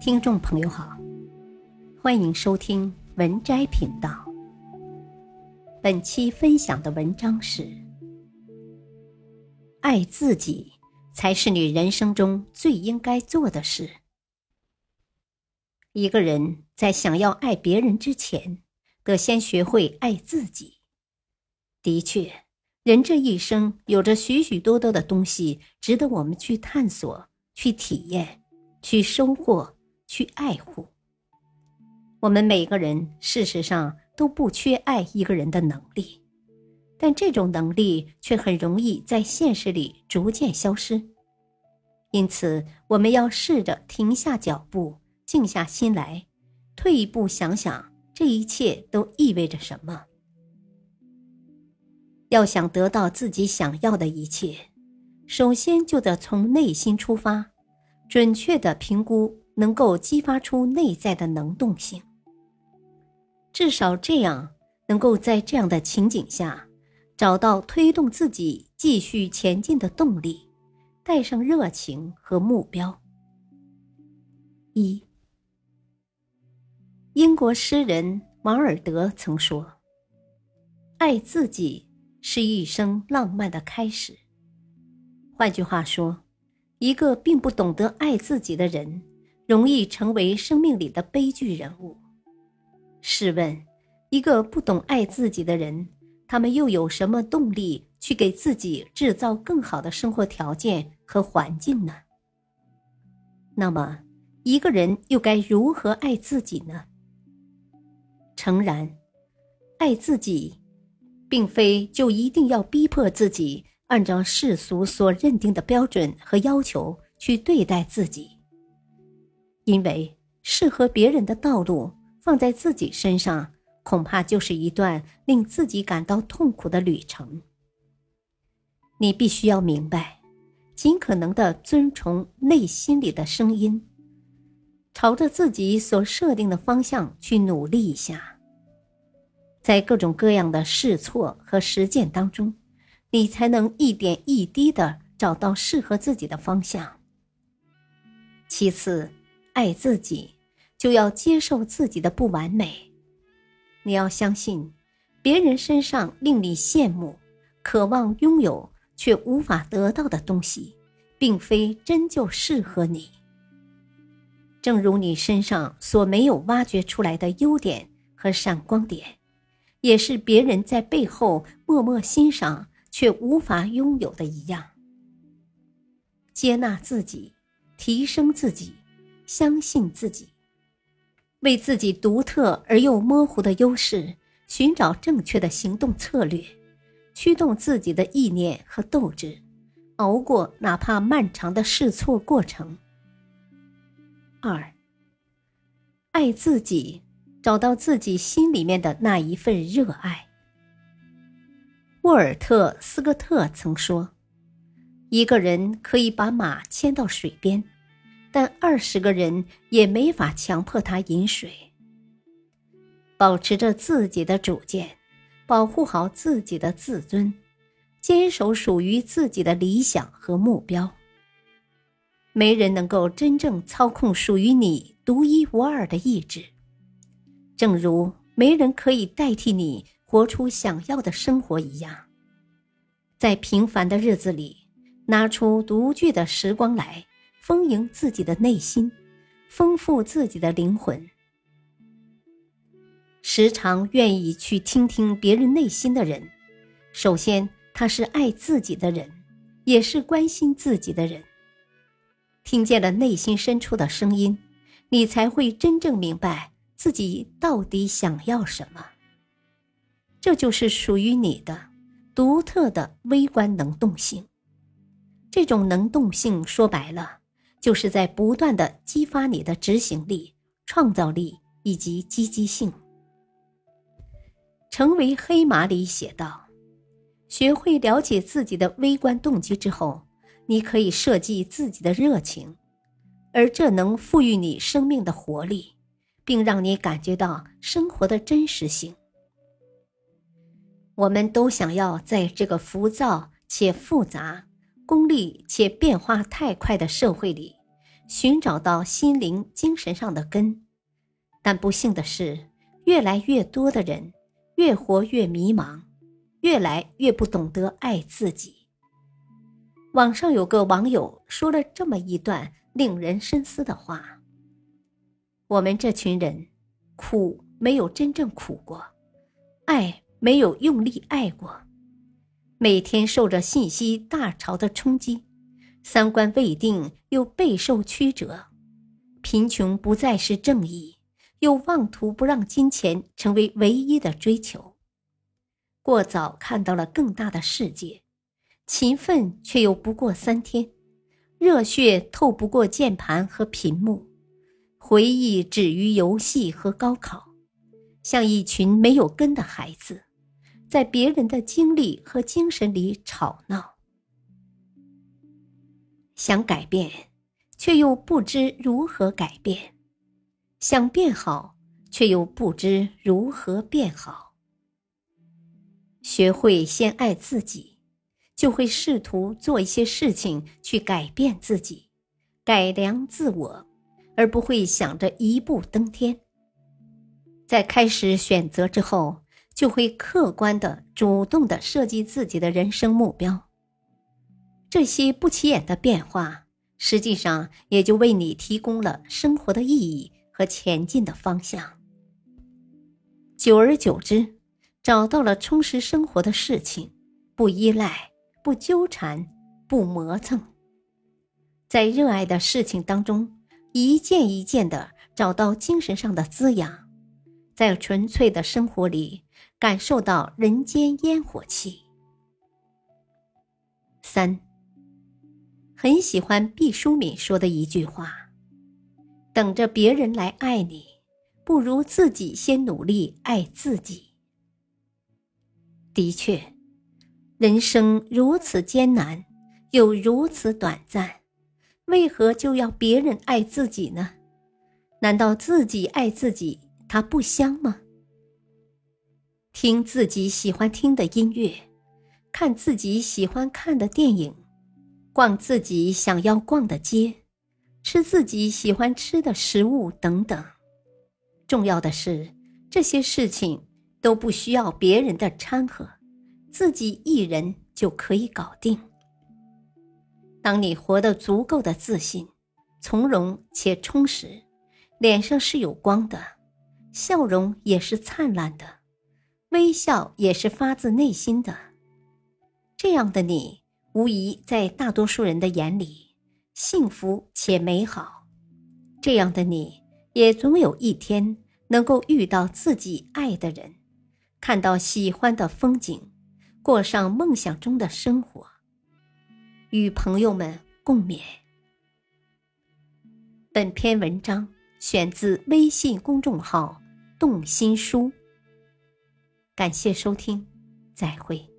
听众朋友好，欢迎收听文摘频道。本期分享的文章是：爱自己才是你人生中最应该做的事。一个人在想要爱别人之前，得先学会爱自己。的确，人这一生有着许许多多的东西值得我们去探索、去体验、去收获。去爱护。我们每个人事实上都不缺爱一个人的能力，但这种能力却很容易在现实里逐渐消失。因此，我们要试着停下脚步，静下心来，退一步想想这一切都意味着什么。要想得到自己想要的一切，首先就得从内心出发，准确的评估。能够激发出内在的能动性，至少这样能够在这样的情景下找到推动自己继续前进的动力，带上热情和目标。一，英国诗人王尔德曾说：“爱自己是一生浪漫的开始。”换句话说，一个并不懂得爱自己的人。容易成为生命里的悲剧人物。试问，一个不懂爱自己的人，他们又有什么动力去给自己制造更好的生活条件和环境呢？那么，一个人又该如何爱自己呢？诚然，爱自己，并非就一定要逼迫自己按照世俗所认定的标准和要求去对待自己。因为适合别人的道路放在自己身上，恐怕就是一段令自己感到痛苦的旅程。你必须要明白，尽可能的遵从内心里的声音，朝着自己所设定的方向去努力一下。在各种各样的试错和实践当中，你才能一点一滴的找到适合自己的方向。其次。爱自己，就要接受自己的不完美。你要相信，别人身上令你羡慕、渴望拥有却无法得到的东西，并非真就适合你。正如你身上所没有挖掘出来的优点和闪光点，也是别人在背后默默欣赏却无法拥有的一样。接纳自己，提升自己。相信自己，为自己独特而又模糊的优势寻找正确的行动策略，驱动自己的意念和斗志，熬过哪怕漫长的试错过程。二，爱自己，找到自己心里面的那一份热爱。沃尔特斯科特曾说：“一个人可以把马牵到水边。”但二十个人也没法强迫他饮水。保持着自己的主见，保护好自己的自尊，坚守属于自己的理想和目标。没人能够真正操控属于你独一无二的意志，正如没人可以代替你活出想要的生活一样。在平凡的日子里，拿出独具的时光来。丰盈自己的内心，丰富自己的灵魂。时常愿意去听听别人内心的人，首先他是爱自己的人，也是关心自己的人。听见了内心深处的声音，你才会真正明白自己到底想要什么。这就是属于你的独特的微观能动性。这种能动性说白了。就是在不断的激发你的执行力、创造力以及积极性。成为黑马里写道：“学会了解自己的微观动机之后，你可以设计自己的热情，而这能赋予你生命的活力，并让你感觉到生活的真实性。”我们都想要在这个浮躁且复杂。功利且变化太快的社会里，寻找到心灵、精神上的根。但不幸的是，越来越多的人越活越迷茫，越来越不懂得爱自己。网上有个网友说了这么一段令人深思的话：“我们这群人，苦没有真正苦过，爱没有用力爱过，每天受着信息大潮的冲击，三观未定又备受曲折，贫穷不再是正义。”又妄图不让金钱成为唯一的追求，过早看到了更大的世界，勤奋却又不过三天，热血透不过键盘和屏幕，回忆止于游戏和高考，像一群没有根的孩子，在别人的经历和精神里吵闹，想改变，却又不知如何改变。想变好，却又不知如何变好。学会先爱自己，就会试图做一些事情去改变自己，改良自我，而不会想着一步登天。在开始选择之后，就会客观的、主动的设计自己的人生目标。这些不起眼的变化，实际上也就为你提供了生活的意义。和前进的方向。久而久之，找到了充实生活的事情，不依赖，不纠缠，不磨蹭，在热爱的事情当中，一件一件的找到精神上的滋养，在纯粹的生活里感受到人间烟火气。三，很喜欢毕淑敏说的一句话。等着别人来爱你，不如自己先努力爱自己。的确，人生如此艰难，又如此短暂，为何就要别人爱自己呢？难道自己爱自己，它不香吗？听自己喜欢听的音乐，看自己喜欢看的电影，逛自己想要逛的街。吃自己喜欢吃的食物等等，重要的是这些事情都不需要别人的掺和，自己一人就可以搞定。当你活得足够的自信、从容且充实，脸上是有光的，笑容也是灿烂的，微笑也是发自内心的，这样的你，无疑在大多数人的眼里。幸福且美好，这样的你也总有一天能够遇到自己爱的人，看到喜欢的风景，过上梦想中的生活，与朋友们共勉。本篇文章选自微信公众号“动心书”，感谢收听，再会。